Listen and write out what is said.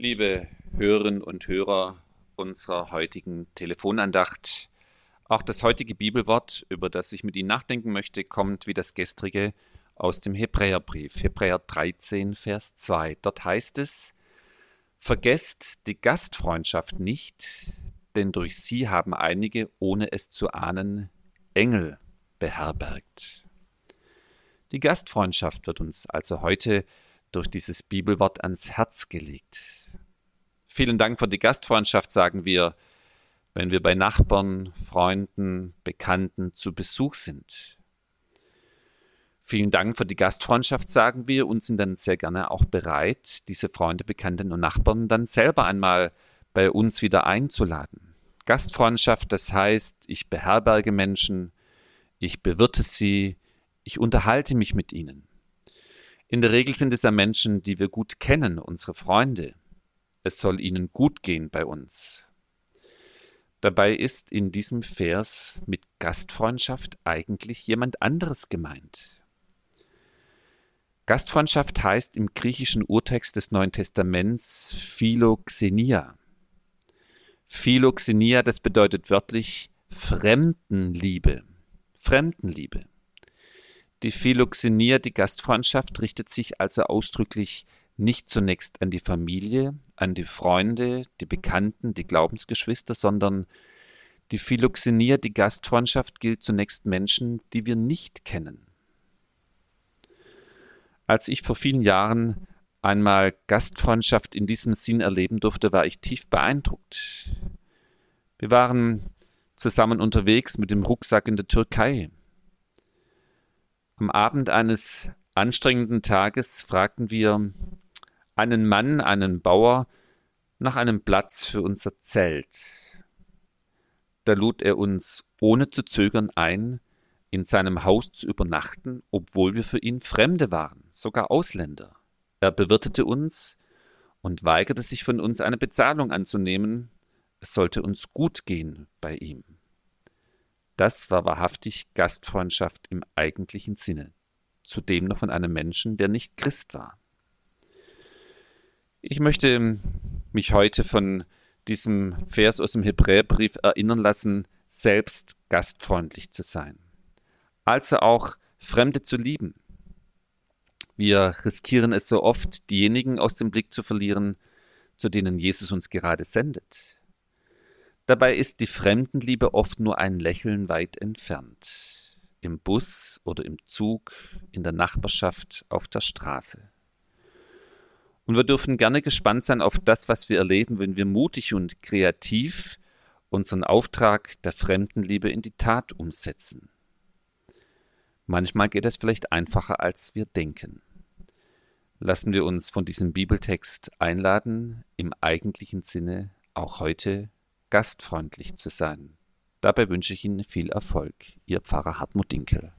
liebe Hörerinnen und Hörer unserer heutigen Telefonandacht. Auch das heutige Bibelwort, über das ich mit Ihnen nachdenken möchte, kommt wie das gestrige aus dem Hebräerbrief, Hebräer 13, Vers 2. Dort heißt es, Vergesst die Gastfreundschaft nicht, denn durch sie haben einige, ohne es zu ahnen, Engel beherbergt. Die Gastfreundschaft wird uns also heute durch dieses Bibelwort ans Herz gelegt. Vielen Dank für die Gastfreundschaft, sagen wir, wenn wir bei Nachbarn, Freunden, Bekannten zu Besuch sind. Vielen Dank für die Gastfreundschaft, sagen wir und sind dann sehr gerne auch bereit, diese Freunde, Bekannten und Nachbarn dann selber einmal bei uns wieder einzuladen. Gastfreundschaft, das heißt, ich beherberge Menschen, ich bewirte sie, ich unterhalte mich mit ihnen. In der Regel sind es ja Menschen, die wir gut kennen, unsere Freunde. Es soll ihnen gut gehen bei uns. Dabei ist in diesem Vers mit Gastfreundschaft eigentlich jemand anderes gemeint. Gastfreundschaft heißt im griechischen Urtext des Neuen Testaments Philoxenia. Philoxenia, das bedeutet wörtlich Fremdenliebe. Fremdenliebe. Die Philoxenia, die Gastfreundschaft, richtet sich also ausdrücklich nicht zunächst an die Familie, an die Freunde, die Bekannten, die Glaubensgeschwister, sondern die Philoxenia, die Gastfreundschaft gilt zunächst Menschen, die wir nicht kennen. Als ich vor vielen Jahren einmal Gastfreundschaft in diesem Sinn erleben durfte, war ich tief beeindruckt. Wir waren zusammen unterwegs mit dem Rucksack in der Türkei. Am Abend eines anstrengenden Tages fragten wir einen Mann, einen Bauer, nach einem Platz für unser Zelt. Da lud er uns ohne zu zögern ein, in seinem Haus zu übernachten, obwohl wir für ihn Fremde waren, sogar Ausländer. Er bewirtete uns und weigerte sich von uns eine Bezahlung anzunehmen, es sollte uns gut gehen bei ihm. Das war wahrhaftig Gastfreundschaft im eigentlichen Sinne, zudem noch von einem Menschen, der nicht Christ war. Ich möchte mich heute von diesem Vers aus dem Hebräerbrief erinnern lassen, selbst gastfreundlich zu sein. Also auch Fremde zu lieben. Wir riskieren es so oft, diejenigen aus dem Blick zu verlieren, zu denen Jesus uns gerade sendet. Dabei ist die Fremdenliebe oft nur ein Lächeln weit entfernt. Im Bus oder im Zug, in der Nachbarschaft, auf der Straße. Und wir dürfen gerne gespannt sein auf das, was wir erleben, wenn wir mutig und kreativ unseren Auftrag der Fremdenliebe in die Tat umsetzen. Manchmal geht es vielleicht einfacher, als wir denken. Lassen wir uns von diesem Bibeltext einladen, im eigentlichen Sinne auch heute gastfreundlich zu sein. Dabei wünsche ich Ihnen viel Erfolg. Ihr Pfarrer Hartmut Dinkel.